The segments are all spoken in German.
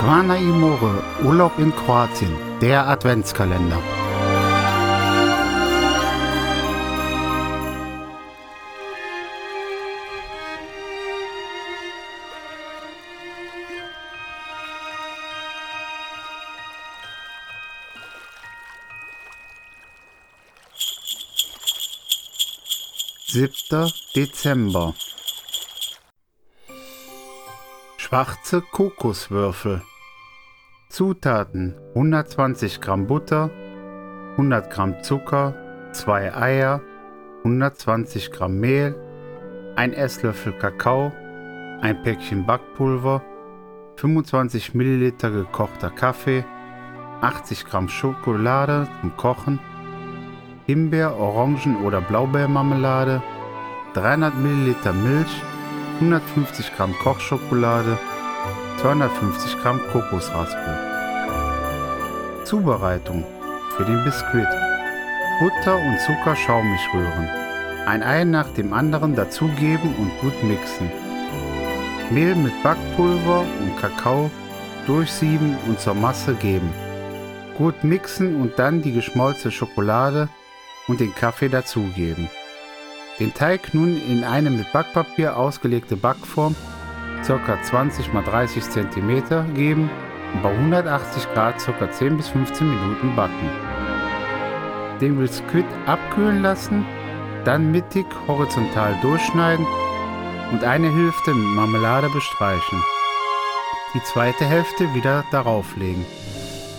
Zvana Imore, Urlaub in Kroatien, der Adventskalender. Siebter Dezember Schwarze Kokoswürfel. Zutaten 120 Gramm Butter, 100 Gramm Zucker, 2 Eier, 120 Gramm Mehl, 1 Esslöffel Kakao, ein Päckchen Backpulver, 25 Milliliter gekochter Kaffee, 80 Gramm Schokolade zum Kochen, Himbeer-, Orangen- oder Blaubeermarmelade, 300 Milliliter Milch, 150 Gramm Kochschokolade, 250 Gramm Kokosraspel. Zubereitung für den Biskuit. Butter und Zucker schaumig rühren. Ein Ei nach dem anderen dazugeben und gut mixen. Mehl mit Backpulver und Kakao durchsieben und zur Masse geben. Gut mixen und dann die geschmolzene Schokolade und den Kaffee dazugeben. Den Teig nun in eine mit Backpapier ausgelegte Backform ca. 20 x 30 cm geben und bei 180 Grad ca. 10 bis 15 Minuten backen. Den Biskuit abkühlen lassen, dann mittig horizontal durchschneiden und eine Hälfte mit Marmelade bestreichen. Die zweite Hälfte wieder darauf legen.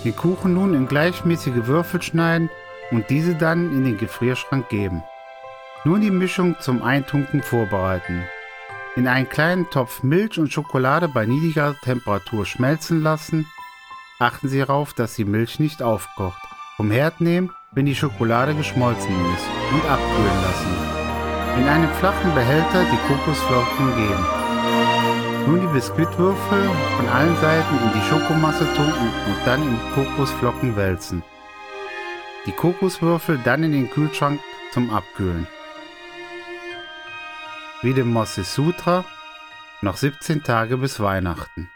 Den Kuchen nun in gleichmäßige Würfel schneiden und diese dann in den Gefrierschrank geben. Nun die Mischung zum Eintunken vorbereiten. In einen kleinen Topf Milch und Schokolade bei niedriger Temperatur schmelzen lassen. Achten Sie darauf, dass die Milch nicht aufkocht. Vom Herd nehmen, wenn die Schokolade geschmolzen ist und abkühlen lassen. In einem flachen Behälter die Kokosflocken geben. Nun die Biskuitwürfel von allen Seiten in die Schokomasse tunken und dann in Kokosflocken wälzen. Die Kokoswürfel dann in den Kühlschrank zum Abkühlen wie dem Moses Sutra noch 17 Tage bis Weihnachten.